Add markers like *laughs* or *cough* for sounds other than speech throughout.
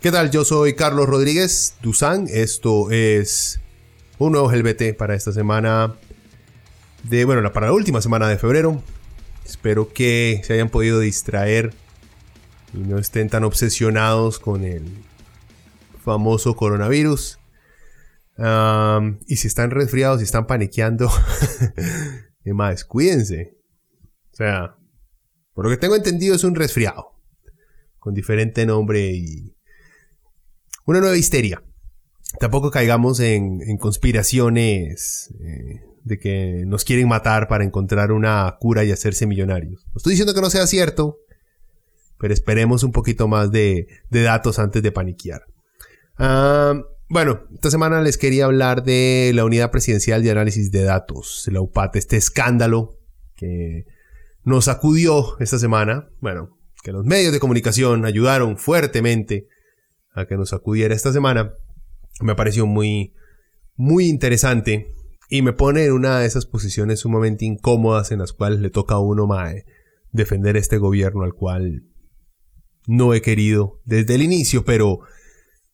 ¿Qué tal? Yo soy Carlos Rodríguez Duzán. Esto es un nuevo GLBT para esta semana de, bueno, para la última semana de febrero. Espero que se hayan podido distraer y no estén tan obsesionados con el famoso coronavirus. y si están resfriados, si están paniqueando, *laughs* más, cuídense. O sea, por lo que tengo entendido es un resfriado. Con diferente nombre y una nueva histeria. Tampoco caigamos en, conspiraciones eh, de que nos quieren matar para encontrar una cura y hacerse millonarios. No estoy diciendo que no sea cierto, pero esperemos un poquito más de, datos antes de paniquear. Ah, bueno, esta semana les quería hablar de la Unidad Presidencial de Análisis de Datos, la UPAT, este escándalo que nos acudió esta semana. Bueno, que los medios de comunicación ayudaron fuertemente a que nos acudiera esta semana, me pareció muy, muy interesante y me pone en una de esas posiciones sumamente incómodas en las cuales le toca a uno mae, defender este gobierno al cual no he querido desde el inicio, pero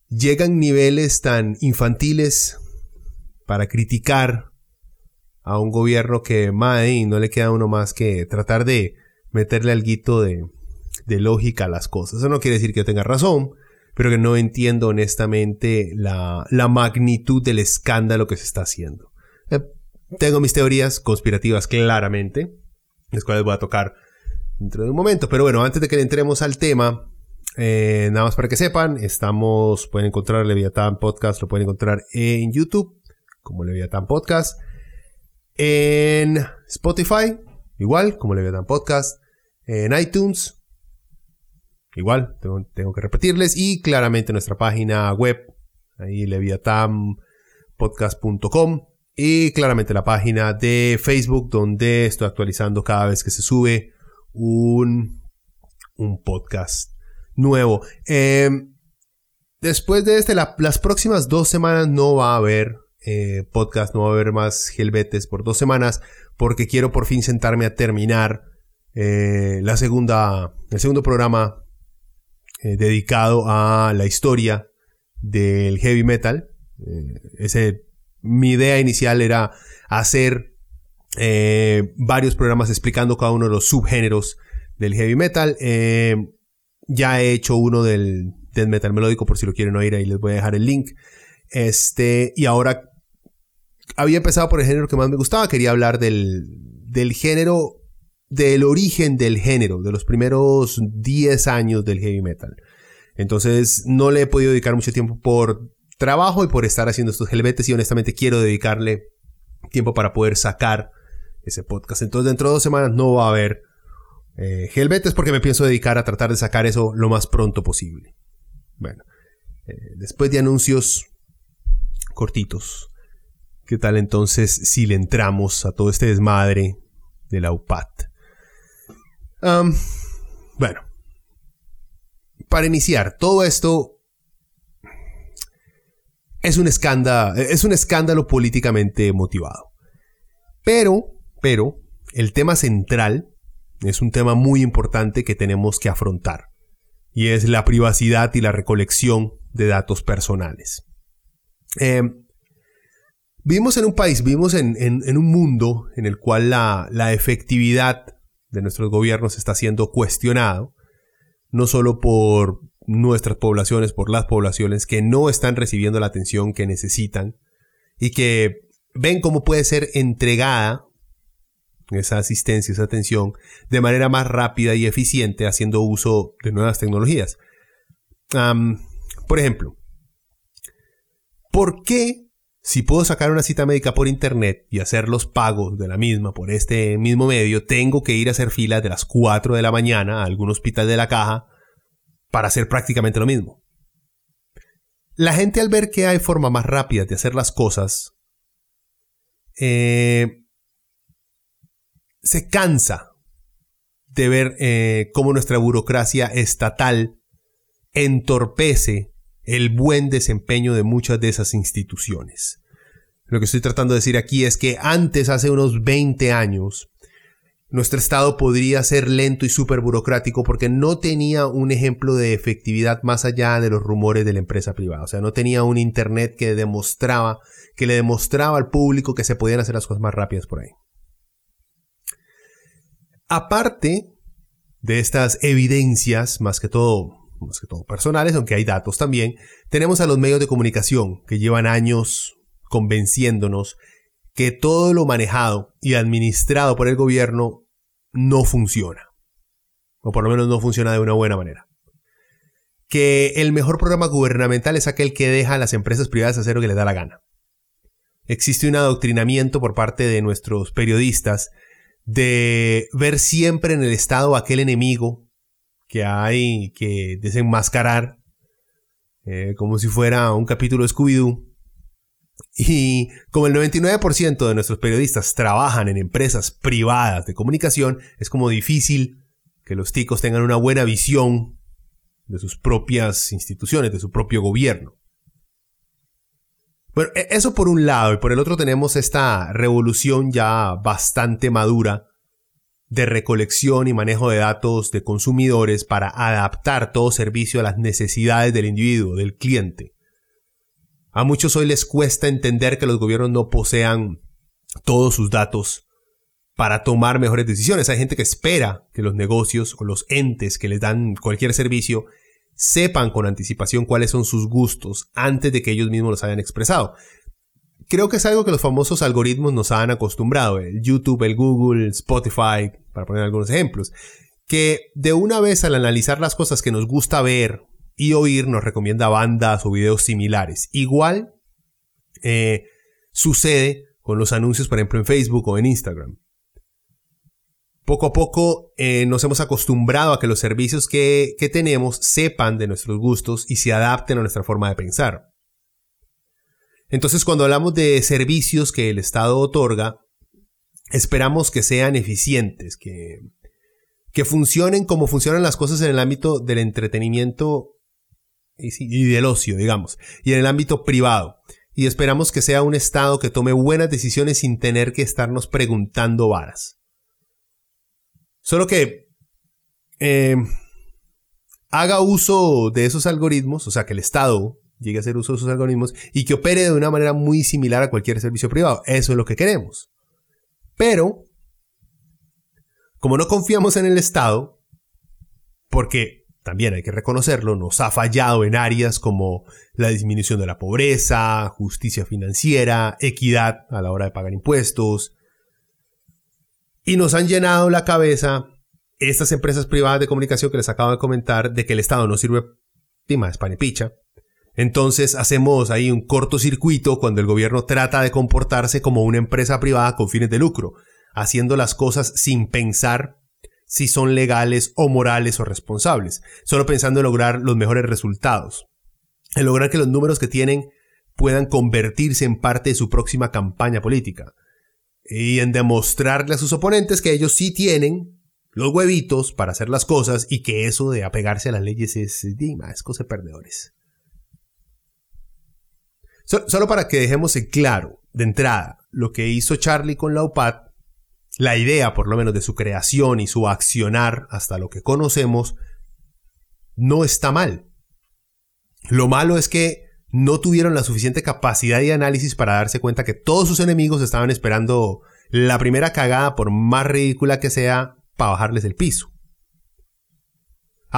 llegan niveles tan infantiles para criticar a un gobierno que mae, no le queda a uno más que tratar de meterle algo de, de lógica a las cosas. Eso no quiere decir que tenga razón, pero que no entiendo honestamente la, magnitud del escándalo que se está haciendo. Eh, tengo mis teorías conspirativas claramente, las cuales voy a tocar dentro de un momento, pero bueno, antes de que entremos al tema, eh, nada más para que sepan, estamos, pueden encontrar Leviatán Podcast, lo pueden encontrar en YouTube, como Leviatán Podcast, en Spotify, igual, como Leviatán Podcast, en iTunes, Igual, tengo, que repetirles. Y claramente nuestra página web, ahí leviatampodcast.com. Y claramente la página de Facebook, donde estoy actualizando cada vez que se sube un, un podcast nuevo. Em, después de este, las próximas dos semanas no va a haber eh, podcast, no va a haber más gelbetes por dos semanas, porque quiero por fin sentarme a terminar eh, la segunda, el segundo programa eh, dedicado a la historia del heavy metal. Eh, ese, mi idea inicial era hacer eh, varios programas explicando cada uno de los subgéneros del heavy metal. ya he hecho uno del death metal melódico por si lo quieren oír, ahí les voy a dejar el link. Este, y ahora había empezado por el género que más me gustaba, quería hablar del, del género del origen del género, de los primeros 10 años del heavy metal. Entonces no le he podido dedicar mucho tiempo por trabajo y por estar haciendo estos helvetes y honestamente quiero dedicarle tiempo para poder sacar ese podcast. Entonces dentro de dos semanas no va a haber eh, helvetes porque me pienso dedicar a tratar de sacar eso lo más pronto posible. Bueno, eh, después de anuncios cortitos, ¿qué tal entonces si le entramos a todo este desmadre de la UPAT? Bueno, para iniciar, todo esto es un escándalo, es un escándalo políticamente motivado. Pero, pero, el tema central es un tema muy importante que tenemos que afrontar. Y es la privacidad y la recolección de datos personales. Em, vivimos en un país, vivimos en, un mundo en el cual la, la efectividad de nuestros gobiernos está siendo cuestionado, no solo por nuestras poblaciones, por las poblaciones que no están recibiendo la atención que necesitan y que ven cómo puede ser entregada esa asistencia, esa atención de manera más rápida y eficiente haciendo uso de nuevas tecnologías. por ejemplo, ¿por qué si puedo sacar una cita médica por internet y hacer los pagos de la misma por este mismo medio, tengo que ir a hacer filas de las 4 de la mañana a algún hospital de la caja para hacer prácticamente lo mismo? La gente al ver que hay formas más rápidas de hacer las cosas, eh, se cansa de ver eh, cómo nuestra burocracia estatal entorpece el buen desempeño de muchas de esas instituciones. Lo que estoy tratando de decir aquí es que antes, hace unos 20 años, nuestro Estado podría ser lento y súper burocrático porque no tenía un ejemplo de efectividad más allá de los rumores de la empresa privada. O sea, no tenía un Internet que demostraba, que le demostraba al público que se podían hacer las cosas más rápidas por ahí. Aparte de estas evidencias, más que todo, más que todo personales, aunque hay datos también, tenemos a los medios de comunicación que llevan años convenciéndonos que todo lo manejado y administrado por el gobierno no funciona. O por lo menos no funciona de una buena manera. Que el mejor programa gubernamental es aquel que deja a las empresas privadas hacer lo que les da la gana. Existe un adoctrinamiento por parte de nuestros periodistas de ver siempre en el Estado aquel enemigo que hay que desenmascarar, eh, como si fuera un capítulo Scooby-Doo. Y como el 99% de nuestros periodistas trabajan en empresas privadas de comunicación, es como difícil que los ticos tengan una buena visión de sus propias instituciones, de su propio gobierno. Bueno, e-, eso por un lado, y por el otro tenemos esta revolución ya bastante madura de recolección y manejo de datos de consumidores para adaptar todo servicio a las necesidades del individuo, del cliente. A muchos hoy les cuesta entender que los gobiernos no posean todos sus datos para tomar mejores decisiones. Hay gente que espera que los negocios o los entes que les dan cualquier servicio sepan con anticipación cuáles son sus gustos antes de que ellos mismos los hayan expresado. Creo que es algo que los famosos algoritmos nos han acostumbrado, el YouTube, el Google, Spotify, para poner algunos ejemplos, que de una vez al analizar las cosas que nos gusta ver y oír nos recomienda bandas o videos similares. Igual eh, sucede con los anuncios, por ejemplo, en Facebook o en Instagram poco a poco eh, nos hemos acostumbrado a que los servicios que, que tenemos sepan de nuestros gustos y se adapten a nuestra forma de pensar. Entonces, cuando hablamos de servicios que el Estado otorga, esperamos que sean eficientes, que, que funcionen como funcionan las cosas en el ámbito del entretenimiento y, del ocio, digamos, y en el ámbito privado. Y esperamos que sea un Estado que tome buenas decisiones sin tener que estarnos preguntando varas. Solo que eh, haga uso de esos algoritmos, o sea, que el Estado llegue a hacer uso de esos algoritmos y que opere de una manera muy similar a cualquier servicio privado. Eso es lo que queremos. Pero, como no confiamos en el Estado, porque también hay que reconocerlo, nos ha fallado en áreas como la disminución de la pobreza, justicia financiera, equidad a la hora de pagar impuestos, y nos han llenado la cabeza estas empresas privadas de comunicación que les acabo de comentar de que el Estado no sirve más pan y picha. Entonces hacemos ahí un cortocircuito cuando el gobierno trata de comportarse como una empresa privada con fines de lucro, haciendo las cosas sin pensar si son legales o morales o responsables, solo pensando en lograr los mejores resultados, en lograr que los números que tienen puedan convertirse en parte de su próxima campaña política y en demostrarle a sus oponentes que ellos sí tienen los huevitos para hacer las cosas y que eso de apegarse a las leyes es, es cosa de perdedores. Solo para que dejemos en claro, de entrada, lo que hizo Charlie con la UPAD, la idea por lo menos de su creación y su accionar hasta lo que conocemos, no está mal. Lo malo es que no tuvieron la suficiente capacidad de análisis para darse cuenta que todos sus enemigos estaban esperando la primera cagada, por más ridícula que sea, para bajarles el piso.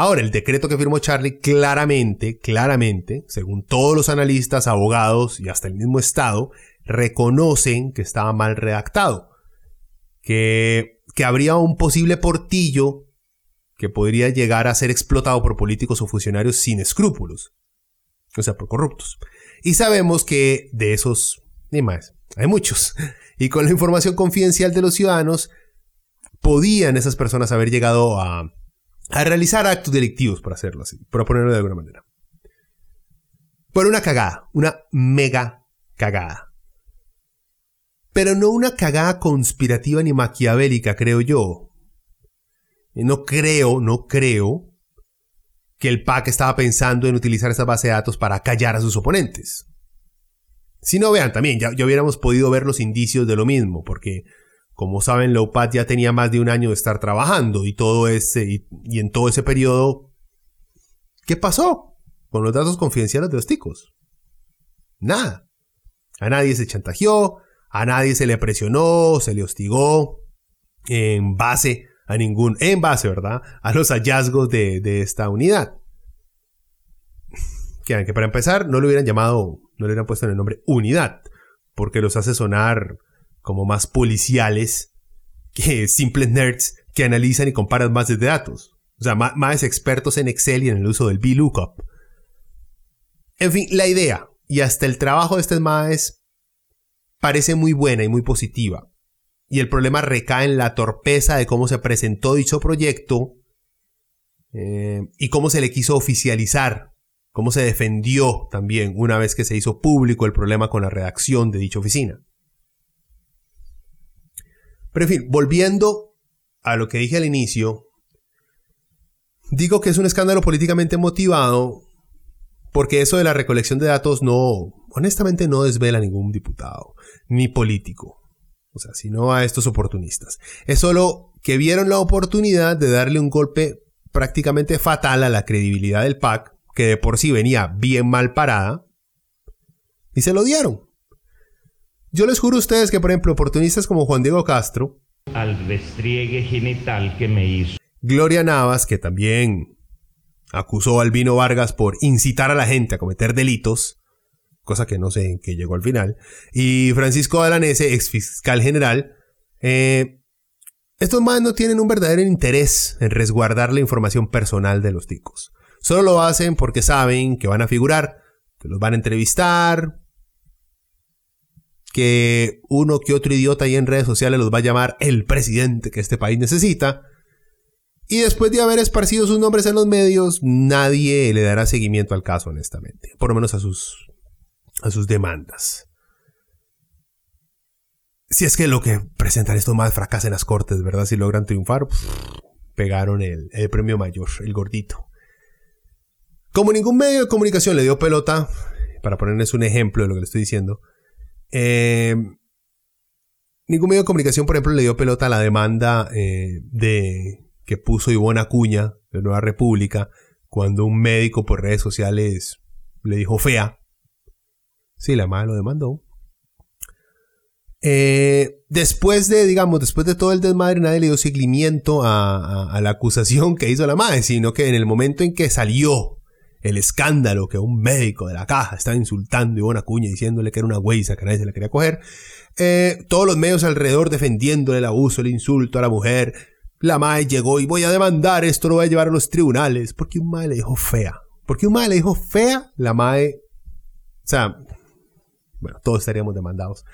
Ahora, el decreto que firmó Charlie claramente, claramente, según todos los analistas, abogados y hasta el mismo Estado, reconocen que estaba mal redactado. Que, que habría un posible portillo que podría llegar a ser explotado por políticos o funcionarios sin escrúpulos, o sea, por corruptos. Y sabemos que de esos, ni más, hay muchos. Y con la información confidencial de los ciudadanos, podían esas personas haber llegado a, a realizar actos delictivos, por hacerlo así, por ponerlo de alguna manera. Por una cagada, una mega cagada. Pero no una cagada conspirativa ni maquiavélica, creo yo. No creo, no creo que el PAC estaba pensando en utilizar esa base de datos para callar a sus oponentes. Si no, vean, también ya hubiéramos podido ver los indicios de lo mismo, porque como saben, la UPAD ya tenía más de un año de estar trabajando y todo ese, y, en todo ese periodo, ¿qué pasó con los datos confidenciales de los ticos? Nada. A nadie se chantajeó, a nadie se le presionó, se le hostigó en base a ningún, en base, ¿verdad? A los hallazgos de, de esta unidad. *laughs* Que, que para empezar no le hubieran llamado, no le hubieran puesto en el nombre unidad, porque los hace sonar como más policiales que simples nerds que analizan y comparan bases de datos. O sea, más, expertos en Excel y en el uso del VLOOKUP. En fin, la idea y hasta el trabajo de este maes parece muy buena y muy positiva. Y el problema recae en la torpeza de cómo se presentó dicho proyecto eh, y cómo se le quiso oficializar, cómo se defendió también una vez que se hizo público el problema con la redacción de dicha oficina. Pero en fin, volviendo a lo que dije al inicio, digo que es un escándalo políticamente motivado porque eso de la recolección de datos no, honestamente no desvela a ningún diputado ni político. O sea, sino a estos oportunistas. Es solo que vieron la oportunidad de darle un golpe prácticamente fatal a la credibilidad del PAC, que de por sí venía bien mal parada, y se lo dieron. Yo les juro a ustedes que, por ejemplo, oportunistas como Juan Diego Castro, al restriegue genital que me hizo. Gloria Navas, que también acusó a Albino Vargas por incitar a la gente a cometer delitos, cosa que no sé en qué llegó al final, y Francisco Alanese, ex fiscal general, eh, estos más no tienen un verdadero interés en resguardar la información personal de los ticos. Solo lo hacen porque saben que van a figurar, que los van a entrevistar, que uno que otro idiota ahí en redes sociales los va a llamar el presidente que este país necesita. Y después de haber esparcido sus nombres en los medios, nadie le dará seguimiento al caso, honestamente. Por lo menos a sus, a sus demandas. Si es que lo que presentan estos más fracasa en las cortes, ¿verdad? Si logran triunfar, pegaron el, el premio mayor, el gordito. Como ningún medio de comunicación le dio pelota, para ponerles un ejemplo de lo que le estoy diciendo, eh, ningún medio de comunicación, por ejemplo, le dio pelota a la demanda eh, de que puso Ivonne Acuña de Nueva República cuando un médico por redes sociales le dijo fea. Sí, la madre lo demandó. Eh, después de, digamos, después de todo el desmadre, nadie le dio seguimiento a, a la acusación que hizo la madre, sino que en el momento en que salió el escándalo que un médico de la caja estaba insultando a Ivonne Acuña diciéndole que era una güeyza que nadie se la quería coger. Eh, todos los medios alrededor defendiéndole el abuso, el insulto a la mujer. La MAE llegó y voy a demandar, esto lo voy a llevar a los tribunales. Porque un MAE le dijo fea. Porque un MAE le dijo fea, la MAE... O sea, bueno, todos estaríamos demandados.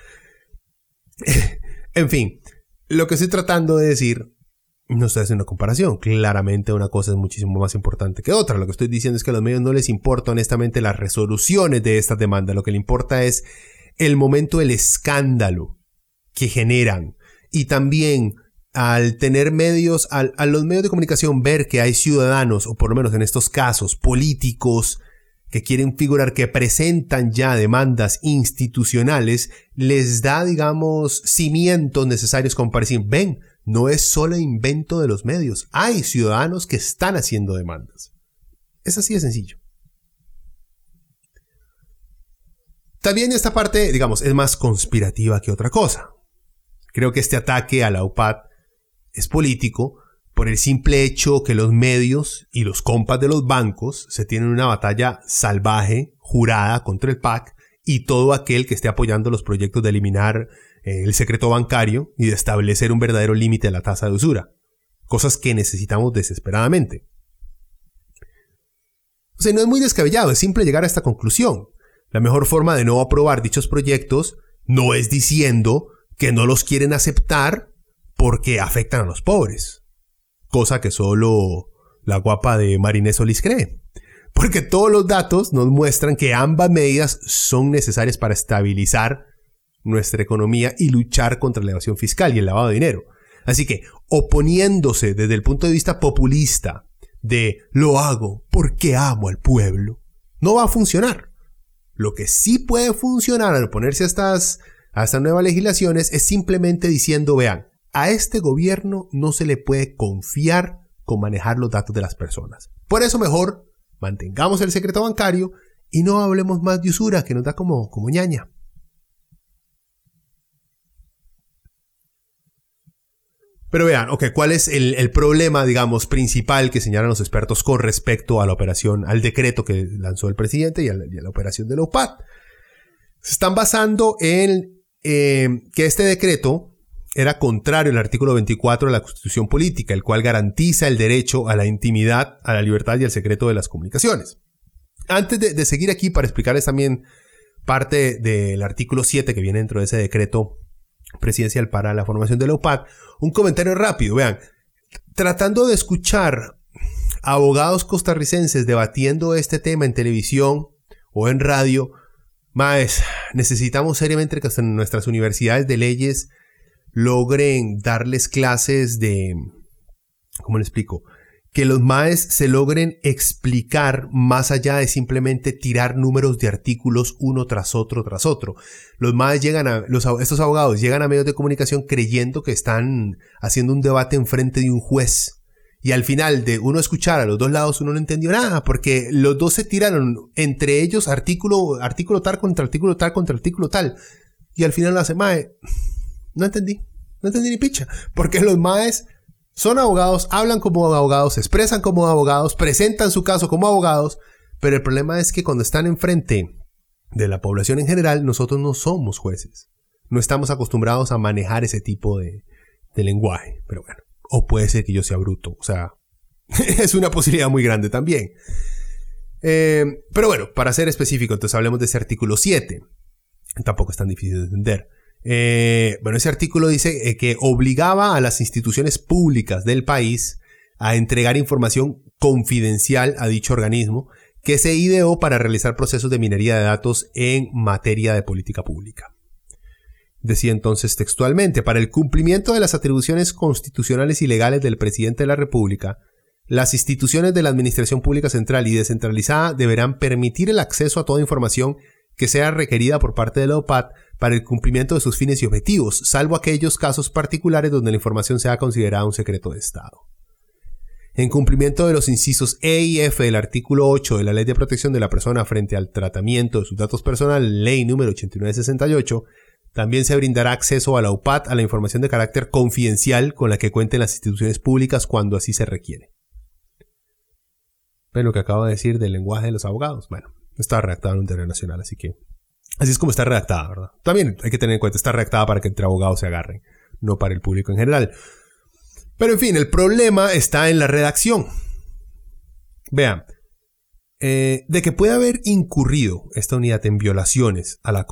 *laughs* en fin, lo que estoy tratando de decir no estoy haciendo comparación. Claramente una cosa es muchísimo más importante que otra. Lo que estoy diciendo es que a los medios no les importa honestamente las resoluciones de estas demandas. Lo que le importa es el momento del escándalo que generan. Y también al tener medios, a los medios de comunicación ver que hay ciudadanos, o por lo menos en estos casos, políticos, que quieren figurar, que presentan ya demandas institucionales, les da, digamos, cimientos necesarios como para decir, ven, no es solo invento de los medios, hay ciudadanos que están haciendo demandas. Es así de sencillo. También esta parte, digamos, es más conspirativa que otra cosa. Creo que este ataque a la UPAD es político por el simple hecho que los medios y los compas de los bancos se tienen una batalla salvaje, jurada contra el PAC y todo aquel que esté apoyando los proyectos de eliminar el secreto bancario y de establecer un verdadero límite a la tasa de usura. cosas que necesitamos desesperadamente. O sea, no es muy descabellado, es simple llegar a esta conclusión. La mejor forma de no aprobar dichos proyectos no es diciendo que no los quieren aceptar porque afectan a los pobres. Cosa que solo la guapa de Marinés Solís cree. Porque todos los datos nos muestran que ambas medidas son necesarias para estabilizar nuestra economía y luchar contra la evasión fiscal y el lavado de dinero. Así que, oponiéndose desde el punto de vista populista de lo hago porque amo al pueblo, no va a funcionar. Lo que sí puede funcionar al oponerse a estas, a estas nuevas legislaciones es simplemente diciendo, vean, a este gobierno no se le puede confiar con manejar los datos de las personas. Por eso mejor mantengamos el secreto bancario y no hablemos más de usura que nos da como, como ñaña. Pero vean, ok, ¿cuál es el, problema, digamos, principal que señalan los expertos con respecto a la operación, al decreto que lanzó el presidente y a la, operación de la UPAD? Se están basando en eh, que este decreto era contrario al artículo 24 de la Constitución Política, el cual garantiza el derecho a la intimidad, a la libertad y al secreto de las comunicaciones. Antes de, de seguir aquí, para explicarles también parte del artículo 7 que viene dentro de ese decreto presidencial para la formación de la UPAD. Un comentario rápido, vean, tratando de escuchar abogados costarricenses debatiendo este tema en televisión o en radio, más necesitamos seriamente que nuestras universidades de leyes logren darles clases de, ¿cómo le explico? Que los MAES se logren explicar más allá de simplemente tirar números de artículos uno tras otro tras otro. Los MAES llegan a, estos abogados llegan a medios de comunicación creyendo que están haciendo un debate en frente de un juez. Y al final de uno escuchar a los dos lados uno no entendió nada, porque los dos se tiraron entre ellos artículo, artículo tal contra artículo tal contra artículo tal. Y al final lo hace MAE. No entendí. No entendí ni picha. Porque los MAES son abogados, hablan como abogados, expresan como abogados, presentan su caso como abogados, pero el problema es que cuando están enfrente de la población en general, nosotros no somos jueces. No estamos acostumbrados a manejar ese tipo de, lenguaje. Pero bueno, o puede ser que yo sea bruto. O sea, *laughs* es una posibilidad muy grande también. Eh, pero bueno, para ser específico, entonces hablemos de ese artículo 7. Tampoco es tan difícil de entender. Eh, bueno, ese artículo dice eh, que obligaba a las instituciones públicas del país a entregar información confidencial a dicho organismo que se ideó para realizar procesos de minería de datos en materia de política pública. Decía entonces textualmente, para el cumplimiento de las atribuciones constitucionales y legales del presidente de la República, las instituciones de la Administración Pública Central y descentralizada deberán permitir el acceso a toda información que sea requerida por parte de la OPAT para el cumplimiento de sus fines y objetivos, salvo aquellos casos particulares donde la información sea considerada un secreto de Estado. En cumplimiento de los incisos E y F del artículo 8 de la Ley de Protección de la Persona frente al tratamiento de sus datos personales, ley número 8968, también se brindará acceso a la UPAT a la información de carácter confidencial con la que cuenten las instituciones públicas cuando así se requiere. ¿Ven lo que acabo de decir del lenguaje de los abogados? Bueno, está redactado en un internacional, así que Así es como está redactada, ¿verdad? También hay que tener en cuenta, está redactada para que entre abogados se agarren, no para el público en general. Pero en fin, el problema está en la redacción. Vean, eh, de que puede haber incurrido esta unidad en violaciones a la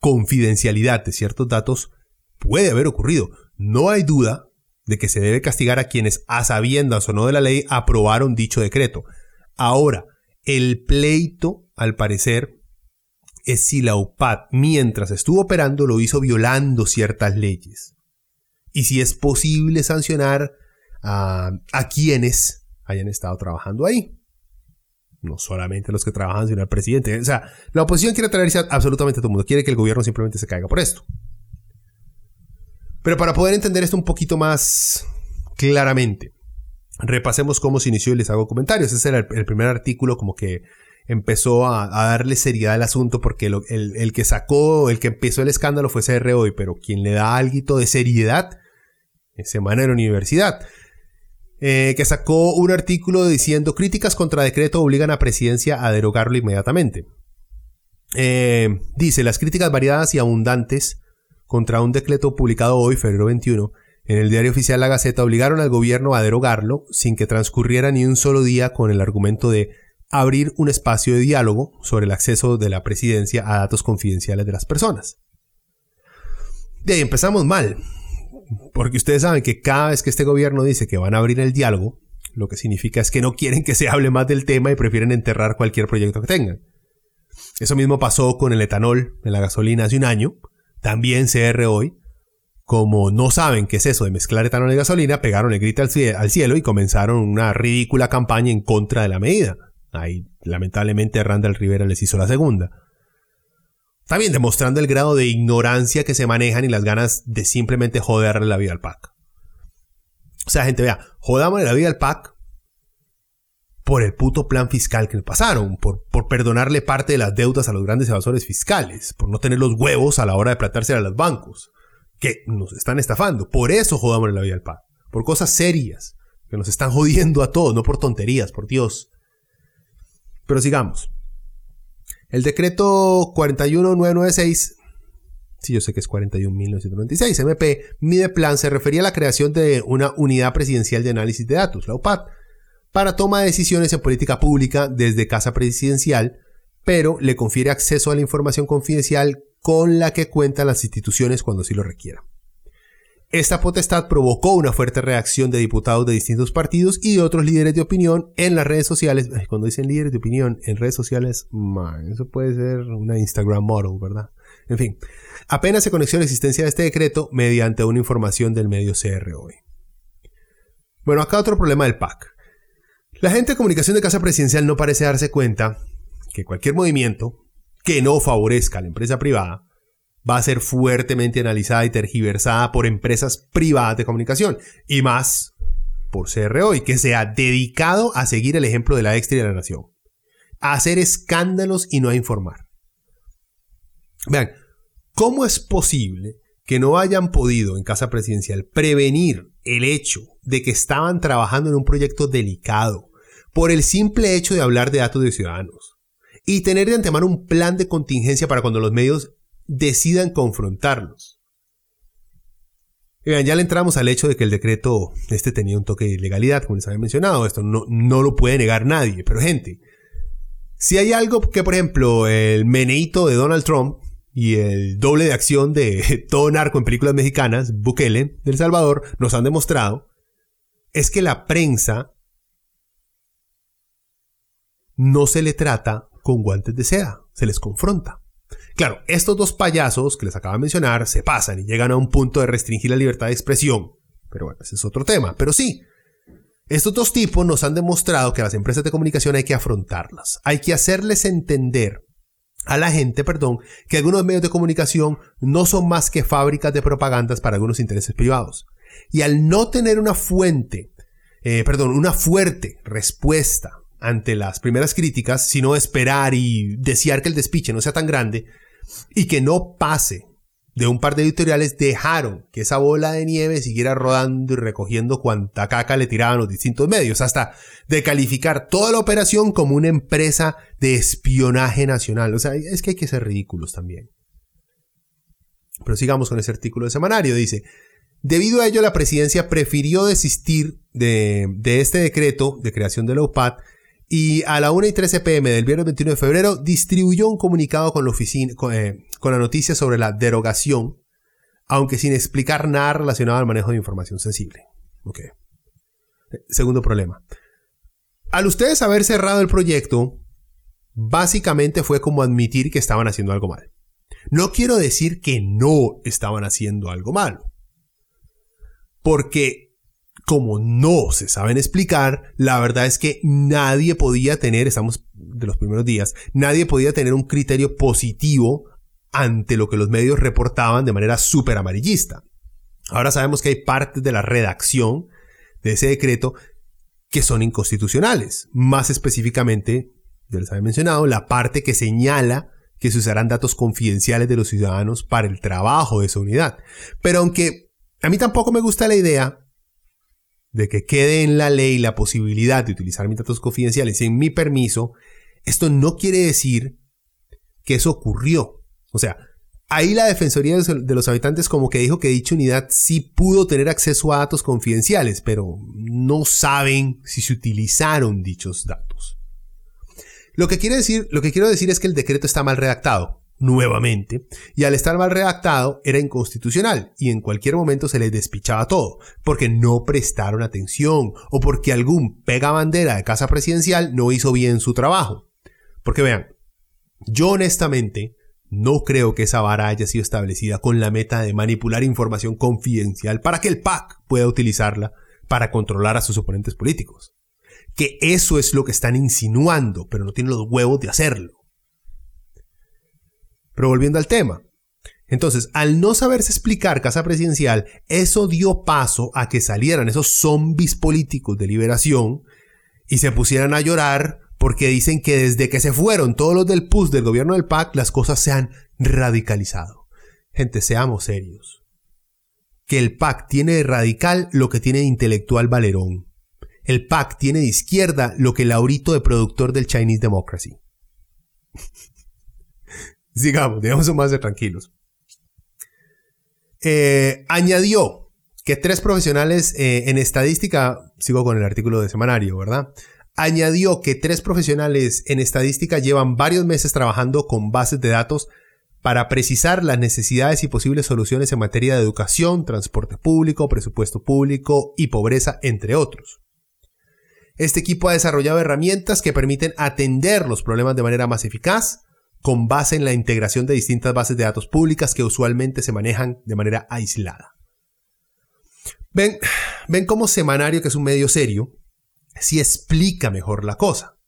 confidencialidad de ciertos datos, puede haber ocurrido. No hay duda de que se debe castigar a quienes, a sabiendas o no de la ley, aprobaron dicho decreto. Ahora, el pleito, al parecer, es si la UPAD, mientras estuvo operando, lo hizo violando ciertas leyes. Y si es posible sancionar a, quienes hayan estado trabajando ahí. No solamente los que trabajan, sino al presidente. O sea, la oposición quiere traerse absolutamente a todo el mundo. Quiere que el gobierno simplemente se caiga por esto. Pero para poder entender esto un poquito más claramente, repasemos cómo se inició y les hago comentarios. Ese era el primer artículo como que empezó a, darle seriedad al asunto porque el, que sacó, el que empezó el escándalo fue CR hoy, pero quien le da algo de seriedad es Semana de la Universidad. Eh, que sacó un artículo diciendo críticas contra decreto obligan a presidencia a derogarlo inmediatamente. Eh, dice, las críticas variadas y abundantes contra un decreto publicado hoy, febrero 21, en el diario oficial La Gaceta obligaron al gobierno a derogarlo sin que transcurriera ni un solo día con el argumento de abrir un espacio de diálogo sobre el acceso de la presidencia a datos confidenciales de las personas. De ahí empezamos mal, porque ustedes saben que cada vez que este gobierno dice que van a abrir el diálogo, lo que significa es que no quieren que se hable más del tema y prefieren enterrar cualquier proyecto que tengan. Eso mismo pasó con el etanol en la gasolina hace un año, también CR hoy, como no saben qué es eso de mezclar etanol y gasolina, pegaron el grito al, cielo y comenzaron una ridícula campaña en contra de la medida. Ahí, lamentablemente, Randall Rivera les hizo la segunda. También demostrando el grado de ignorancia que se manejan y las ganas de simplemente joderle la vida al PAC. O sea, gente, vea, jodamos la vida al PAC por el puto plan fiscal que le pasaron, por, por perdonarle parte de las deudas a los grandes evasores fiscales, por no tener los huevos a la hora de platarse a los bancos que nos están estafando. Por eso jodamos la vida al PAC. Por cosas serias. Que nos están jodiendo a todos, no por tonterías, por Dios. Pero sigamos. El decreto 41996, sí, yo sé que es 41.996, MP, mide plan, se refería a la creación de una unidad presidencial de análisis de datos, la UPAD, para toma de decisiones en política pública desde casa presidencial, pero le confiere acceso a la información confidencial con la que cuentan las instituciones cuando sí lo requieran. Esta potestad provocó una fuerte reacción de diputados de distintos partidos y de otros líderes de opinión en las redes sociales. Cuando dicen líderes de opinión en redes sociales, eso puede ser una Instagram model, ¿verdad? En fin, apenas se conoció la existencia de este decreto mediante una información del medio CR hoy. Bueno, acá otro problema del PAC. La gente de comunicación de Casa Presidencial no parece darse cuenta que cualquier movimiento, que no favorezca a la empresa privada va a ser fuertemente analizada y tergiversada por empresas privadas de comunicación y más por CRO y que sea dedicado a seguir el ejemplo de la extra de la nación, a hacer escándalos y no a informar. Vean, ¿cómo es posible que no hayan podido en Casa Presidencial prevenir el hecho de que estaban trabajando en un proyecto delicado por el simple hecho de hablar de datos de ciudadanos? Y tener de antemano un plan de contingencia para cuando los medios decidan confrontarlos. ya le entramos al hecho de que el decreto este tenía un toque de ilegalidad, como les había mencionado, esto no, no lo puede negar nadie, pero gente, si hay algo que, por ejemplo, el meneito de Donald Trump y el doble de acción de *laughs* todo narco en películas mexicanas, Bukele, de El Salvador, nos han demostrado, es que la prensa no se le trata con guantes de seda, se les confronta. Claro, estos dos payasos que les acabo de mencionar se pasan y llegan a un punto de restringir la libertad de expresión. Pero bueno, ese es otro tema. Pero sí, estos dos tipos nos han demostrado que las empresas de comunicación hay que afrontarlas. Hay que hacerles entender a la gente, perdón, que algunos medios de comunicación no son más que fábricas de propagandas para algunos intereses privados. Y al no tener una fuente, eh, perdón, una fuerte respuesta ante las primeras críticas, sino esperar y desear que el despiche no sea tan grande y que no pase de un par de editoriales dejaron que esa bola de nieve siguiera rodando y recogiendo cuanta caca le tiraban los distintos medios, hasta de calificar toda la operación como una empresa de espionaje nacional. O sea, es que hay que ser ridículos también. Pero sigamos con ese artículo de semanario. Dice, debido a ello la presidencia prefirió desistir de, de este decreto de creación de la UPAD y a la 1 y 13 pm del viernes 21 de febrero distribuyó un comunicado con la, eh, con, la noticia sobre la derogación, aunque sin explicar nada relacionado al manejo de información sensible. Okay. Segundo problema. Al ustedes haber cerrado el proyecto, básicamente fue como admitir que estaban haciendo algo mal. No quiero decir que no estaban haciendo algo malo. Porque como no se saben explicar, la verdad es que nadie podía tener, estamos de los primeros días, nadie podía tener un criterio positivo ante lo que los medios reportaban de manera súper amarillista. Ahora sabemos que hay partes de la redacción de ese decreto que son inconstitucionales. Más específicamente, ya les había mencionado, la parte que señala que se usarán datos confidenciales de los ciudadanos para el trabajo de esa unidad. Pero aunque a mí tampoco me gusta la idea, de que quede en la ley la posibilidad de utilizar mis datos confidenciales sin mi permiso, esto no quiere decir que eso ocurrió. O sea, Ahí la Defensoría de los Habitantes como que dijo que dicha unidad sí pudo tener acceso a datos confidenciales, pero no saben si se utilizaron dichos datos. Lo que, quiere decir, lo que quiero decir es que el decreto está mal redactado, nuevamente, y al estar mal redactado era inconstitucional y en cualquier momento se les despichaba todo, porque no prestaron atención o porque algún pega bandera de casa presidencial no hizo bien su trabajo. Porque vean, yo honestamente no creo que esa vara haya sido establecida con la meta de manipular información confidencial para que el PAC pueda utilizarla para controlar a sus oponentes políticos. Que eso es lo que están insinuando, pero no tienen los huevos de hacerlo. Pero volviendo al tema. Entonces, al no saberse explicar Casa Presidencial, eso dio paso a que salieran esos zombies políticos de liberación y se pusieran a llorar porque dicen que desde que se fueron todos los del PUS del gobierno del PAC, las cosas se han radicalizado. Gente, seamos serios. Que el PAC tiene de radical lo que tiene de intelectual Valerón. El PAC tiene de izquierda lo que Laurito de productor del Chinese Democracy. *laughs* Digamos más de tranquilos. Eh, añadió que tres profesionales eh, en estadística, sigo con el artículo de semanario, ¿verdad? añadió que tres profesionales en estadística llevan varios meses trabajando con bases de datos para precisar las necesidades y posibles soluciones en materia de educación, transporte público, presupuesto público y pobreza, entre otros. Este equipo ha desarrollado herramientas que permiten atender los problemas de manera más eficaz, con base en la integración de distintas bases de datos públicas que usualmente se manejan de manera aislada. Ven, ven cómo Semanario, que es un medio serio, si explica mejor la cosa.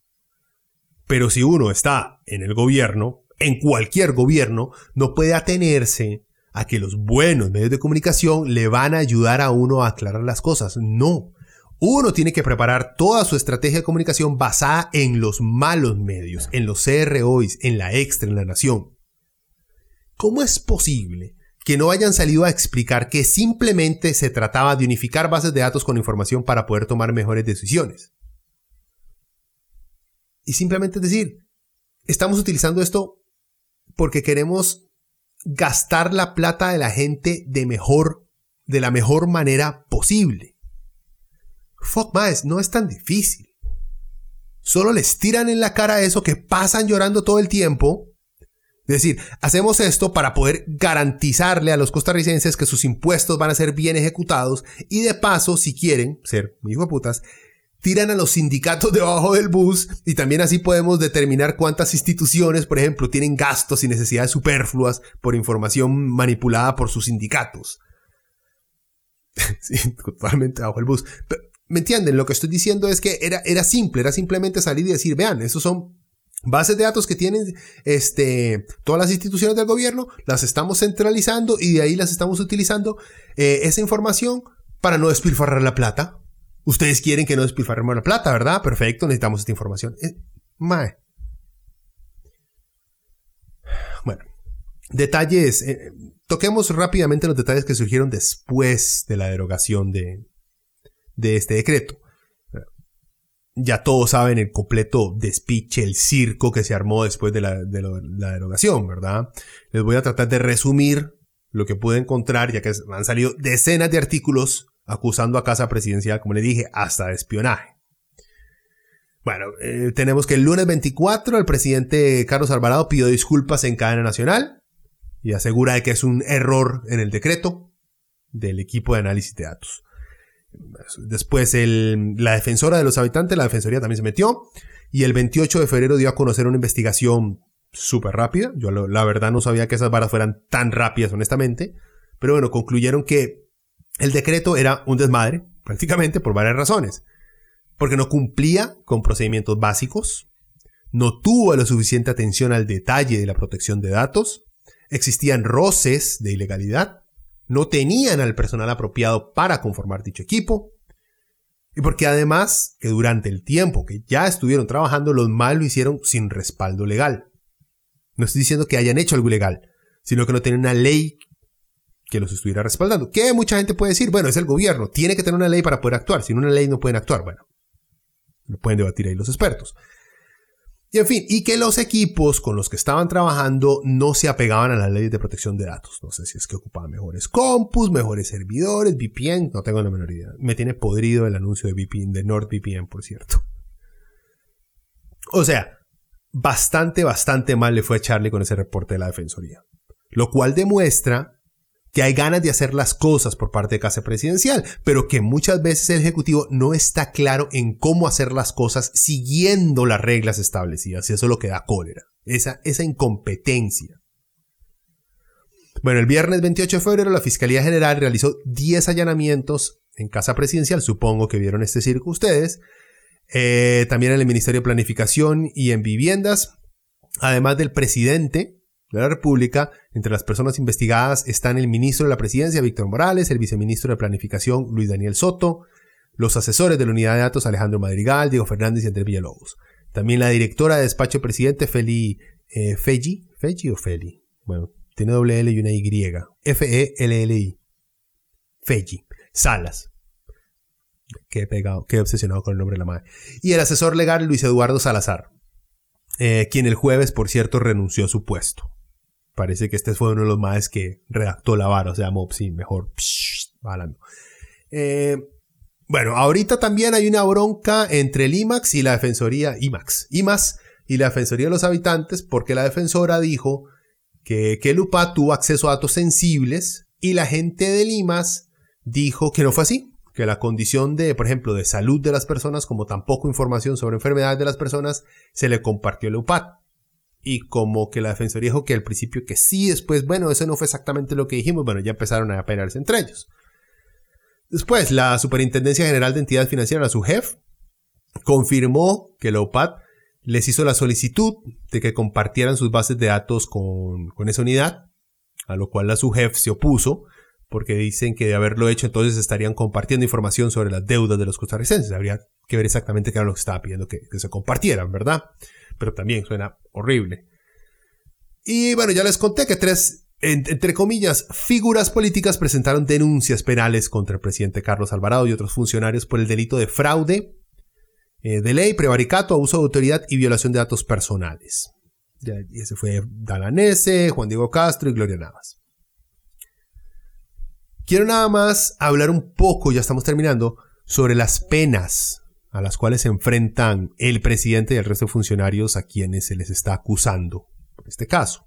Pero si uno está en el gobierno, en cualquier gobierno, no puede atenerse a que los buenos medios de comunicación le van a ayudar a uno a aclarar las cosas. No. Uno tiene que preparar toda su estrategia de comunicación basada en los malos medios, en los CROs, en la extra, en la nación. ¿Cómo es posible que no hayan salido a explicar que simplemente se trataba de unificar bases de datos con información para poder tomar mejores decisiones. Y simplemente decir, estamos utilizando esto porque queremos gastar la plata de la gente de mejor, de la mejor manera posible. Fuck más, no es tan difícil. Solo les tiran en la cara eso que pasan llorando todo el tiempo es decir, hacemos esto para poder garantizarle a los costarricenses que sus impuestos van a ser bien ejecutados y de paso, si quieren ser hijo de putas, tiran a los sindicatos debajo del bus y también así podemos determinar cuántas instituciones, por ejemplo, tienen gastos y necesidades superfluas por información manipulada por sus sindicatos. *laughs* sí, totalmente bajo el bus. ¿Me entienden? Lo que estoy diciendo es que era, era simple, era simplemente salir y decir, vean, esos son bases de datos que tienen este, todas las instituciones del gobierno, las estamos centralizando y de ahí las estamos utilizando eh, esa información para no despilfarrar la plata. Ustedes quieren que no despilfarremos la plata, ¿verdad? Perfecto, necesitamos esta información. Eh, bueno, detalles. Eh, toquemos rápidamente los detalles que surgieron después de la derogación de, de este decreto ya todos saben el completo despiche, el circo que se armó después de la, derogación, ¿verdad? Les voy a tratar de resumir lo que pude encontrar, ya que han salido decenas de artículos acusando a Casa Presidencial, como le dije, hasta de espionaje. Bueno, eh, tenemos que el lunes 24 el presidente Carlos Alvarado pidió disculpas en cadena nacional y asegura de que es un error en el decreto del equipo de análisis de datos. Después la defensora de los habitantes, la defensoría también se metió. Y el 28 de febrero dio a conocer una investigación súper rápida. Yo la verdad no sabía que esas varas fueran tan rápidas, honestamente. Pero bueno, concluyeron que el decreto era un desmadre, prácticamente por varias razones. Porque no cumplía con procedimientos básicos, no tuvo la suficiente atención al detalle de la protección de datos, existían roces de ilegalidad, no tenían al personal apropiado para conformar dicho equipo, y porque además que durante el tiempo que ya estuvieron trabajando, los mal lo hicieron sin respaldo legal. No estoy diciendo que hayan hecho algo ilegal, sino que no tienen una ley que los estuviera respaldando. Que mucha gente puede decir, bueno, es el gobierno, tiene que tener una ley para poder actuar, sin una ley no pueden actuar. Bueno, lo pueden debatir ahí los expertos. Y en fin, y que los equipos con los que estaban trabajando no se apegaban a las leyes de protección de datos. No sé si es que ocupaban mejores compus, mejores servidores, VPN, no tengo la menor idea. Me tiene podrido el anuncio de VPN, de NordVPN, por cierto. O sea, bastante, bastante mal le fue a Charlie con ese reporte de la Defensoría. Lo cual demuestra que hay ganas de hacer las cosas por parte de Casa Presidencial, pero que muchas veces el Ejecutivo no está claro en cómo hacer las cosas siguiendo las reglas establecidas, y eso es lo que da cólera, esa, esa incompetencia. Bueno, el viernes 28 de febrero la Fiscalía General realizó 10 allanamientos en Casa Presidencial, supongo que vieron este circo ustedes, eh, también en el Ministerio de Planificación y en Viviendas, además del presidente de la República. Entre las personas investigadas están el ministro de la Presidencia, Víctor Morales, el viceministro de Planificación, Luis Daniel Soto, los asesores de la Unidad de Datos, Alejandro Madrigal, Diego Fernández y Andrés Villalobos. También la directora de despacho presidente, Feli eh, Feji, o Feli. Bueno, tiene doble L y una Y. F-E-L-L-I. Feji. Salas. Qué pegado, qué obsesionado con el nombre de la madre. Y el asesor legal Luis Eduardo Salazar, eh, quien el jueves, por cierto, renunció a su puesto. Parece que este fue uno de los más que redactó la vara, o sea, mejor hablando. Eh, bueno, ahorita también hay una bronca entre el IMAX y la Defensoría, IMAX, IMAX y la Defensoría de los Habitantes, porque la defensora dijo que, que el UPA tuvo acceso a datos sensibles y la gente del IMAX dijo que no fue así, que la condición de, por ejemplo, de salud de las personas, como tampoco información sobre enfermedades de las personas, se le compartió el UPAD. Y como que la defensoría dijo que al principio que sí, después, bueno, eso no fue exactamente lo que dijimos, bueno, ya empezaron a pelearse entre ellos. Después, la Superintendencia General de Entidades Financieras, la SUGEF, confirmó que la UPAD les hizo la solicitud de que compartieran sus bases de datos con, con esa unidad, a lo cual la SUGEF se opuso porque dicen que de haberlo hecho entonces estarían compartiendo información sobre las deudas de los costarricenses. Habría que ver exactamente qué era lo que estaba pidiendo que, se compartieran, ¿verdad? Pero también suena horrible. Y bueno, ya les conté que tres, entre comillas, figuras políticas presentaron denuncias penales contra el presidente Carlos Alvarado y otros funcionarios por el delito de fraude eh, de ley, prevaricato, abuso de autoridad y violación de datos personales. Y ese fue Dalanese, Juan Diego Castro y Gloria Navas. Quiero nada más hablar un poco, ya estamos terminando, sobre las penas a las cuales se enfrentan el presidente y el resto de funcionarios a quienes se les está acusando por este caso.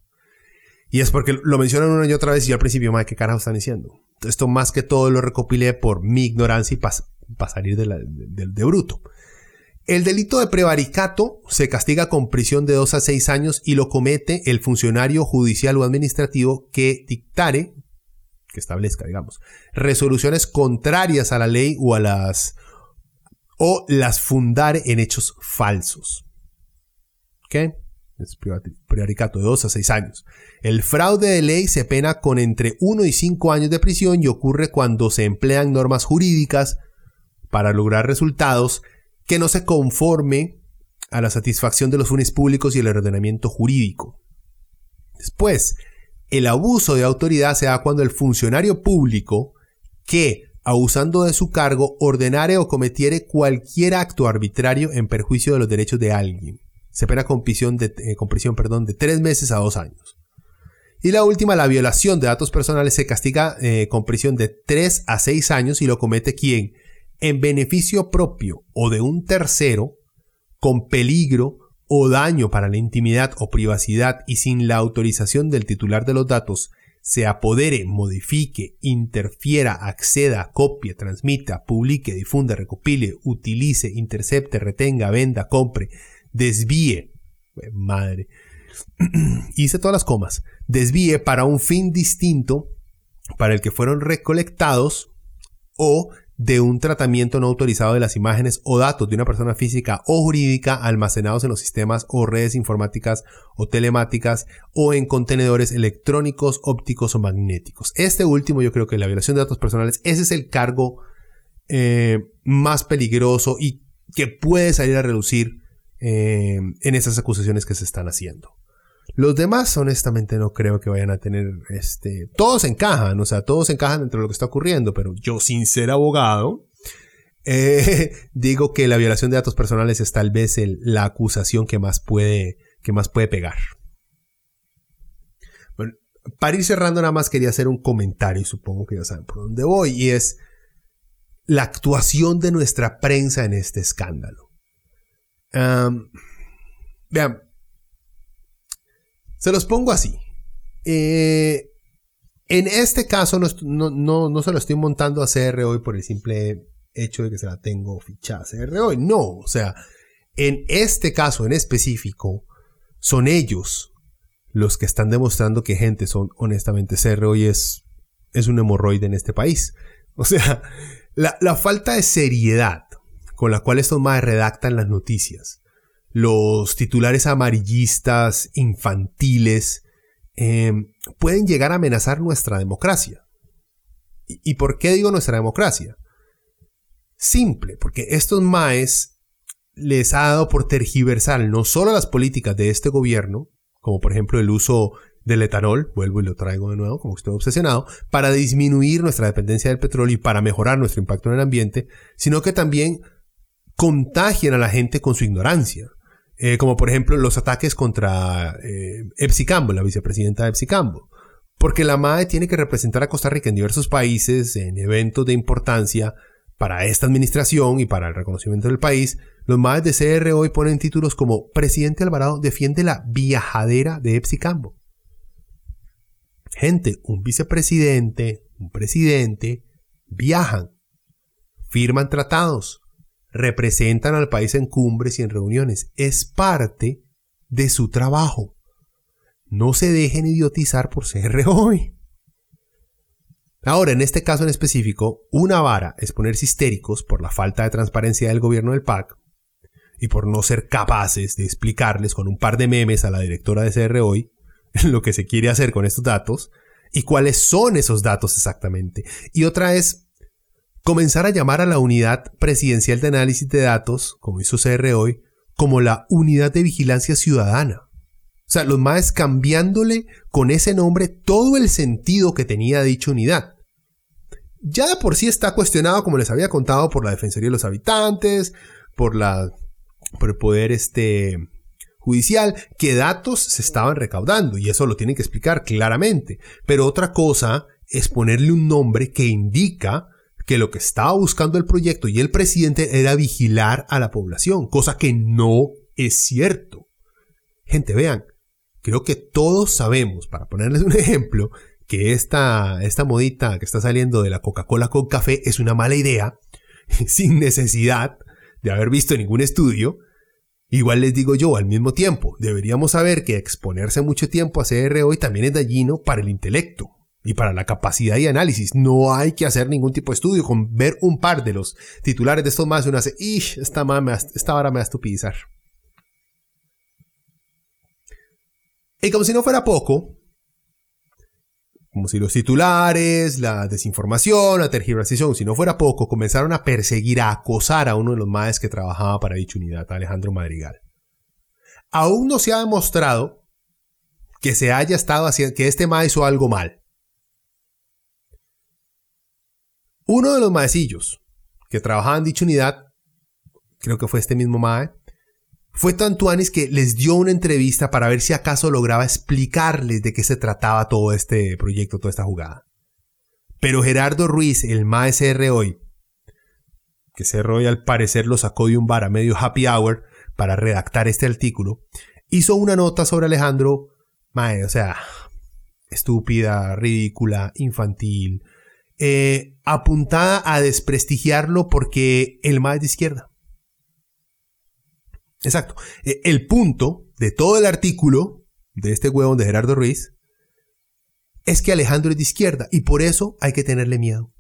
Y es porque lo mencionan una y otra vez y yo al principio, madre, ¿qué carajo están diciendo? Esto más que todo lo recopilé por mi ignorancia y para salir de, de, bruto. El delito de prevaricato se castiga con prisión de 2 a 6 años y lo comete el funcionario judicial o administrativo que dictare que establezca, digamos, resoluciones contrarias a la ley o a las o las fundar en hechos falsos. ¿Qué? Es prioricato de 2 a 6 años. El fraude de ley se pena con entre 1 y 5 años de prisión y ocurre cuando se emplean normas jurídicas para lograr resultados que no se conforme a la satisfacción de los fines públicos y el ordenamiento jurídico. Después, el abuso de autoridad se da cuando el funcionario público que, abusando de su cargo, ordenare o cometiere cualquier acto arbitrario en perjuicio de los derechos de alguien. Se pena con prisión de, eh, perdón, de tres meses a dos años. Y la última, la violación de datos personales se castiga eh, con prisión de tres a seis años y lo comete quien, en beneficio propio o de un tercero, con peligro o daño para la intimidad o privacidad y sin la autorización del titular de los datos se apodere, modifique, interfiera, acceda, copie, transmita, publique, difunda, recopile, utilice, intercepte, retenga, venda, compre, desvíe, madre, *clears throat* hice todas las comas, desvíe para un fin distinto para el que fueron recolectados o de un tratamiento no autorizado de las imágenes o datos de una persona física o jurídica almacenados en los sistemas o redes informáticas o telemáticas o en contenedores electrónicos, ópticos o magnéticos. Este último yo creo que la violación de datos personales, ese es el cargo eh, más peligroso y que puede salir a reducir eh, en esas acusaciones que se están haciendo. Los demás, honestamente, no creo que vayan a tener, este, todos encajan, o sea, todos encajan entre lo que está ocurriendo, pero yo, sin ser abogado, Eh, *laughs* digo que la violación de datos personales es tal vez la acusación que más puede, que más puede pegar. Bueno, para ir cerrando nada más quería hacer un comentario, supongo que ya saben por dónde voy, y es la actuación de nuestra prensa en este escándalo. vean, se los pongo así. Eh, en este caso no, no, se lo estoy montando a CR hoy por el simple hecho de que se la tengo fichada a CR hoy. No, o sea, en este caso en específico, son ellos los que están demostrando que gente son honestamente CR hoy es, es un hemorroide en este país. O sea, la, falta de seriedad con la cual estos más redactan las noticias, los titulares amarillistas, infantiles, em, pueden llegar a amenazar nuestra democracia. ¿Y, por qué digo nuestra democracia? Simple, porque estos maes les ha dado por tergiversar no solo las políticas de este gobierno, como por ejemplo el uso del etanol, vuelvo y lo traigo de nuevo, como estoy obsesionado, para disminuir nuestra dependencia del petróleo y para mejorar nuestro impacto en el ambiente, sino que también contagian a la gente con su ignorancia. Eh, como por ejemplo los ataques contra eh, Epsi Campbell, la vicepresidenta de Epsi Campbell. Porque la MAE tiene que representar a Costa Rica en diversos países, en eventos de importancia para esta administración y para el reconocimiento del país. Los MAE de CR hoy ponen títulos como Presidente Alvarado defiende la viajadera de Epsi Campbell. Gente, un vicepresidente, un presidente, viajan, firman tratados, representan al país en cumbres y en reuniones. Es parte de su trabajo. No se dejen idiotizar por ser hoy. Ahora, en este caso en específico, una vara es ponerse histéricos por la falta de transparencia del gobierno del PAC y por no ser capaces de explicarles con un par de memes a la directora de CR hoy *laughs* lo que se quiere hacer con estos datos y cuáles son esos datos exactamente. Y otra es comenzar a llamar a la unidad presidencial de análisis de datos, como hizo CR hoy, como la unidad de vigilancia ciudadana. O sea, los más cambiándole con ese nombre todo el sentido que tenía dicha unidad. Ya de por sí está cuestionado, como les había contado, por la Defensoría de los Habitantes, por la por el poder este judicial qué datos se estaban recaudando y eso lo tienen que explicar claramente. Pero otra cosa es ponerle un nombre que indica que lo que estaba buscando el proyecto y el presidente era vigilar a la población, cosa que no es cierto. Gente, vean, creo que todos sabemos, para ponerles *laughs* un ejemplo, que esta, esta modita que está saliendo de la Coca-Cola con café es una mala idea, *laughs* sin necesidad de haber visto ningún estudio, Igual les digo yo, al mismo tiempo, deberíamos saber que exponerse mucho tiempo a CR hoy también es dañino para el intelecto y para la capacidad y análisis. No hay que hacer ningún tipo de estudio. Con ver un par de los titulares de estos más, uno hace, ¡ish! Esta, esta vara me va a estupidizar. Y como si no fuera poco, como si los titulares, la desinformación, la tergiversación, si no fuera poco, comenzaron a perseguir, a acosar a uno de los maes que trabajaba para dicha unidad, Alejandro Madrigal. Aún no se ha demostrado que se haya estado haciendo, que este mae hizo algo mal. Uno de los maecillos que trabajaba en dicha unidad, creo que fue este mismo mae, fue tanto Anis que les dio una entrevista para ver si acaso lograba explicarles de qué se trataba todo este proyecto, toda esta jugada. Pero Gerardo Ruiz, el maestro hoy, que CR hoy al parecer lo sacó de un bar a medio happy hour para redactar este artículo, hizo una nota sobre Alejandro, mae, o sea, estúpida, ridícula, infantil, eh, apuntada a desprestigiarlo porque el es de izquierda. Exacto. E, el punto de todo el artículo de este huevón de Gerardo Ruiz es que Alejandro es de izquierda y por eso hay que tenerle miedo.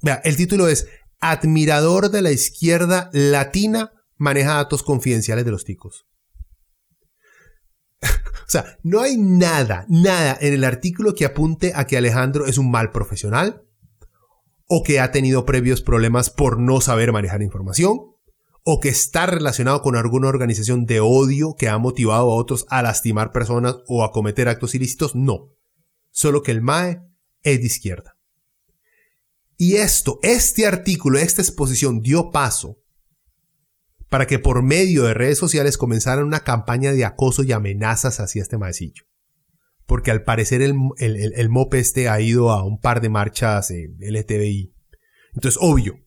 Vea, el título es Admirador de la izquierda latina maneja datos confidenciales de los ticos. *laughs* o sea, no hay nada, nada en el artículo que apunte a que Alejandro es un mal profesional o que ha tenido previos problemas por no saber manejar información o que está relacionado con alguna organización de odio que ha motivado a otros a lastimar personas o a cometer actos ilícitos, no. Solo que el MAE es de izquierda. Y esto, este artículo, esta exposición dio paso para que por medio de redes sociales comenzaran una campaña de acoso y amenazas hacia este maecillo. Porque al parecer el, el, MOP este ha ido a un par de marchas LTBI. Entonces, obvio,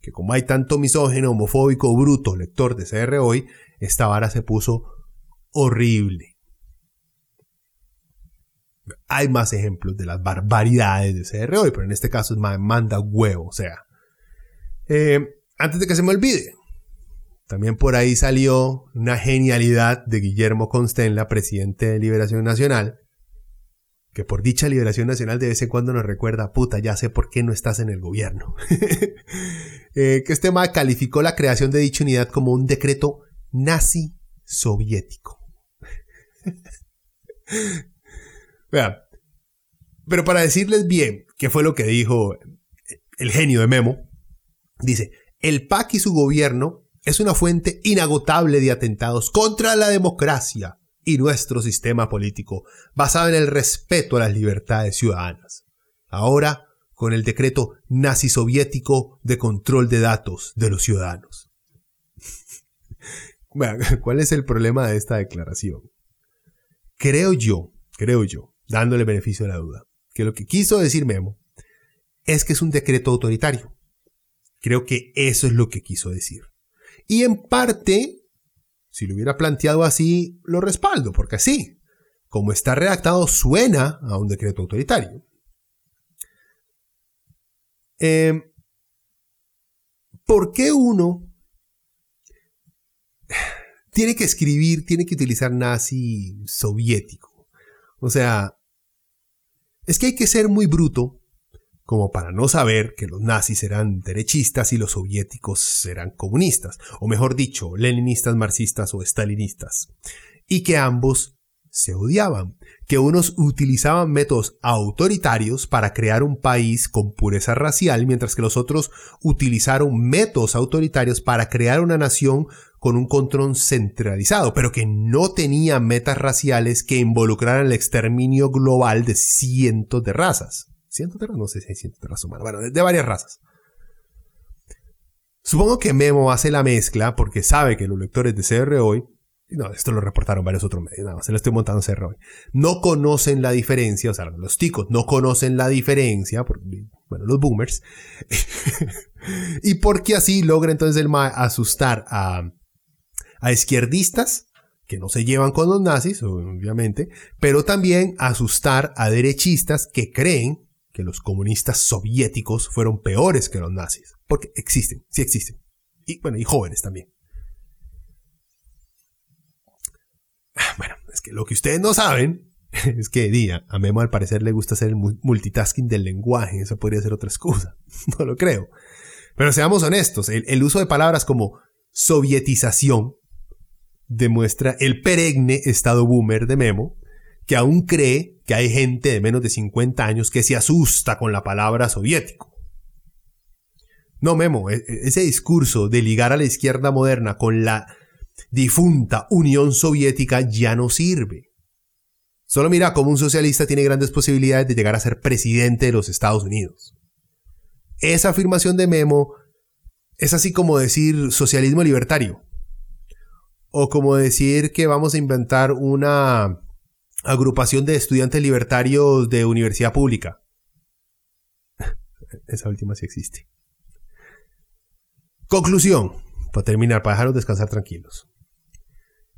que como hay tanto misógeno, homofóbico, bruto, lector de CR hoy, esta vara se puso horrible. Hay más ejemplos de las barbaridades de CR hoy, pero en este caso es manda huevo, o sea. Eh, antes de que se me olvide, también por ahí salió una genialidad de Guillermo Constenla, presidente de Liberación Nacional, que por dicha Liberación Nacional de vez en cuando nos recuerda, puta, ya sé por qué no estás en el gobierno. *laughs* Eh, que este tema calificó la creación de dicha unidad como un decreto nazi soviético. *laughs* Vean, pero para decirles bien qué fue lo que dijo el genio de Memo, dice, el PAC y su gobierno es una fuente inagotable de atentados contra la democracia y nuestro sistema político, basado en el respeto a las libertades ciudadanas. Ahora, con el decreto nazi soviético de control de datos de los ciudadanos. *laughs* *laughs* ¿Cuál es el problema de esta declaración? Creo yo, creo yo, dándole beneficio de la duda, que lo que quiso decir Memo es que es un decreto autoritario. Creo que eso es lo que quiso decir. Y en parte, si lo hubiera planteado así, lo respaldo, porque así, como está redactado, suena a un decreto autoritario. Em, ¿Por qué uno tiene que escribir, tiene que utilizar nazi soviético? O sea, es que hay que ser muy bruto como para no saber que los nazis eran derechistas y los soviéticos eran comunistas, o mejor dicho, leninistas, marxistas o stalinistas, y que ambos se odiaban, que unos utilizaban métodos autoritarios para crear un país con pureza racial, mientras que los otros utilizaron métodos autoritarios para crear una nación con un control centralizado, pero que no tenía metas raciales que involucraran el exterminio global de cientos de razas cientos de razas, no sé si hay cientos de razas humanas, bueno, de, varias razas. Supongo que Memo hace la mezcla porque sabe que los lectores de CR hoy, no, esto lo reportaron varios otros medios, no, se lo estoy montando CR hoy, no conocen la diferencia, o sea, los ticos no conocen la diferencia, bueno, los boomers, *laughs* y porque así logra entonces el MAE asustar a, a izquierdistas que no se llevan con los nazis, obviamente, pero también asustar a derechistas que creen que los comunistas soviéticos fueron peores que los nazis. Porque existen, sí existen. Y bueno, y jóvenes también. Ah, bueno, es que lo que ustedes no saben *laughs* es que día, a Memo al parecer le gusta hacer el multitasking del lenguaje. Eso podría ser otra excusa. *laughs* No lo creo. Pero seamos honestos, el uso de palabras como sovietización demuestra el perenne estado boomer de Memo, que aún cree que hay gente de menos de 50 años que se asusta con la palabra soviético. No, Memo, e, e, ese discurso de ligar a la izquierda moderna con la difunta Unión Soviética ya no sirve. Solo mira cómo un socialista tiene grandes posibilidades de llegar a ser presidente de los Estados Unidos. Esa afirmación de Memo es así como decir socialismo libertario. O como decir que vamos a inventar una agrupación de estudiantes libertarios de universidad pública. *laughs* Esa última sí existe. Conclusión, para terminar, para dejarnos descansar tranquilos.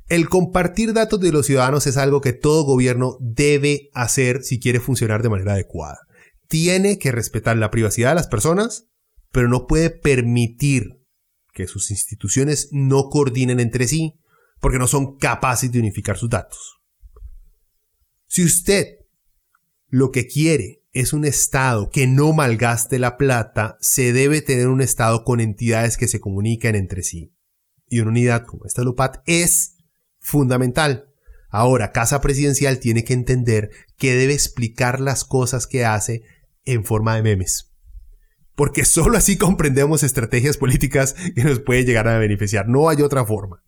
El compartir datos de los ciudadanos es algo que todo gobierno debe hacer si quiere funcionar de manera adecuada. Tiene que respetar la privacidad de las personas, pero no puede permitir que sus instituciones no coordinen entre sí porque no son capaces de unificar sus datos. Si usted lo que quiere es un Estado que no malgaste la plata, se debe tener un Estado con entidades que se comuniquen entre sí. Y una unidad como esta LUPAT es fundamental. Ahora, Casa Presidencial tiene que entender que debe explicar las cosas que hace en forma de memes. Porque solo así comprendemos estrategias políticas que nos pueden llegar a beneficiar. No hay otra forma.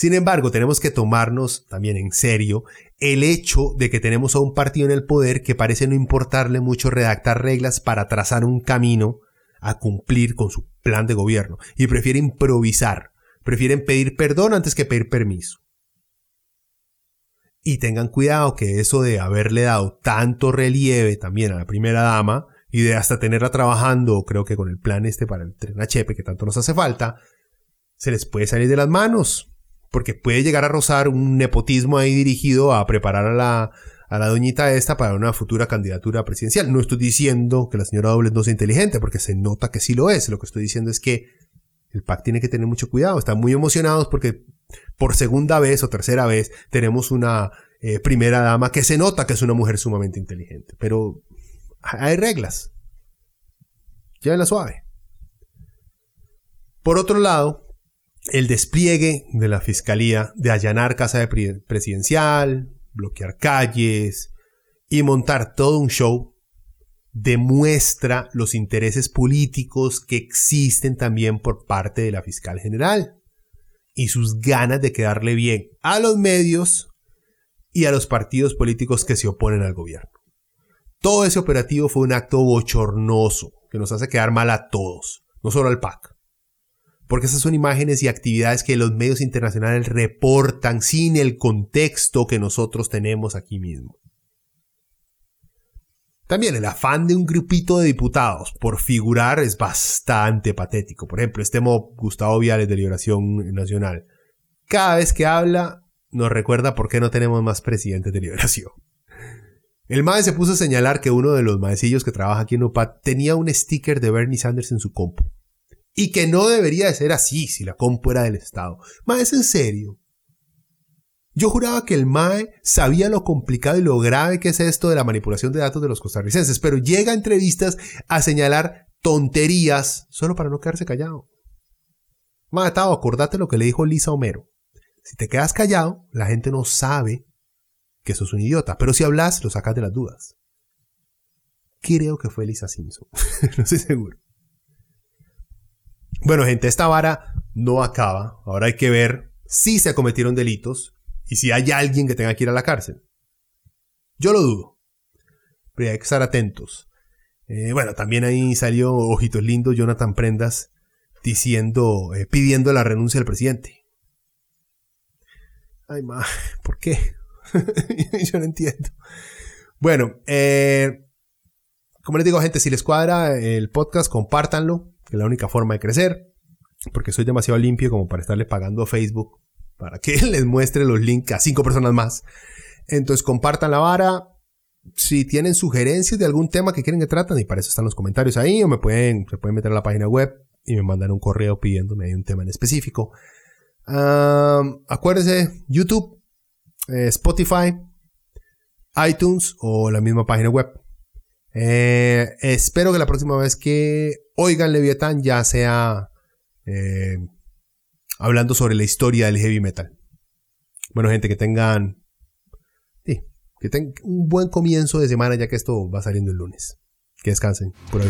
Sin embargo, tenemos que tomarnos también en serio el hecho de que tenemos a un partido en el poder que parece no importarle mucho redactar reglas para trazar un camino a cumplir con su plan de gobierno y prefiere improvisar, prefieren pedir perdón antes que pedir permiso. Y tengan cuidado que eso de haberle dado tanto relieve también a la primera dama y de hasta tenerla trabajando, creo que con el plan este para el tren a que tanto nos hace falta, se les puede salir de las manos porque puede llegar a rozar un nepotismo ahí dirigido a preparar a la, a la doñita esta para una futura candidatura presidencial. No estoy diciendo que la señora Dobles no sea inteligente, porque se nota que sí lo es. Lo que estoy diciendo es que el PAC tiene que tener mucho cuidado. Están muy emocionados porque por segunda vez o tercera vez tenemos una eh, primera dama que se nota que es una mujer sumamente inteligente. Pero hay reglas. Llévenla suave. Por otro lado, el despliegue de la fiscalía de allanar casa presidencial, bloquear calles y montar todo un show demuestra los intereses políticos que existen también por parte de la fiscal general y sus ganas de quedarle bien a los medios y a los partidos políticos que se oponen al gobierno. Todo ese operativo fue un acto bochornoso que nos hace quedar mal a todos, no solo al PAC porque esas son imágenes y actividades que los medios internacionales reportan sin el contexto que nosotros tenemos aquí mismo. También el afán de un grupito de diputados por figurar es bastante patético. Por ejemplo, este mob Gustavo Viales de Liberación Nacional. Cada vez que habla nos recuerda por qué no tenemos más presidentes de liberación. El MAE se puso a señalar que uno de los maecillos que trabaja aquí en UPA tenía un sticker de Bernie Sanders en su compu. Y que no debería de ser así si la compu era del Estado. Mae, es en serio. Yo juraba que el MAE sabía lo complicado y lo grave que es esto de la manipulación de datos de los costarricenses, pero llega a entrevistas a señalar tonterías solo para no quedarse callado. Mae, Tavo, acordate lo que le dijo Lisa Homero. Si te quedas callado, la gente no sabe que sos un idiota, pero si hablas, lo sacas de las dudas. Creo que fue Lisa Simpson, *laughs* no estoy seguro. Bueno, gente, esta vara no acaba. Ahora hay que ver si se cometieron delitos y si hay alguien que tenga que ir a la cárcel. Yo lo dudo. Pero hay que estar atentos. Eh, bueno, también ahí salió Ojitos Lindos Jonathan Prendas diciendo, eh, pidiendo la renuncia del presidente. Ay, ma, *laughs* ¿por qué? *laughs* Yo no entiendo. Bueno, eh, como les digo, gente, si les cuadra el podcast, compártanlo que es la única forma de crecer, porque soy demasiado limpio como para estarle pagando a Facebook para que *laughs* les muestre los links a cinco personas más. Entonces compartan la vara. Si tienen sugerencias de algún tema que quieren que traten, y para eso están los comentarios ahí, o me pueden, se pueden meter a la página web y me mandan un correo pidiéndome un tema en específico. acuérdense, YouTube, eh, Spotify, iTunes o la misma página web. Eh, espero que la próxima vez que oigan Leviatán ya sea eh, hablando sobre la historia del heavy metal. Bueno, gente, que tengan, sí, que tengan un buen comienzo de semana ya que esto va saliendo el lunes. Que descansen. Por hoy.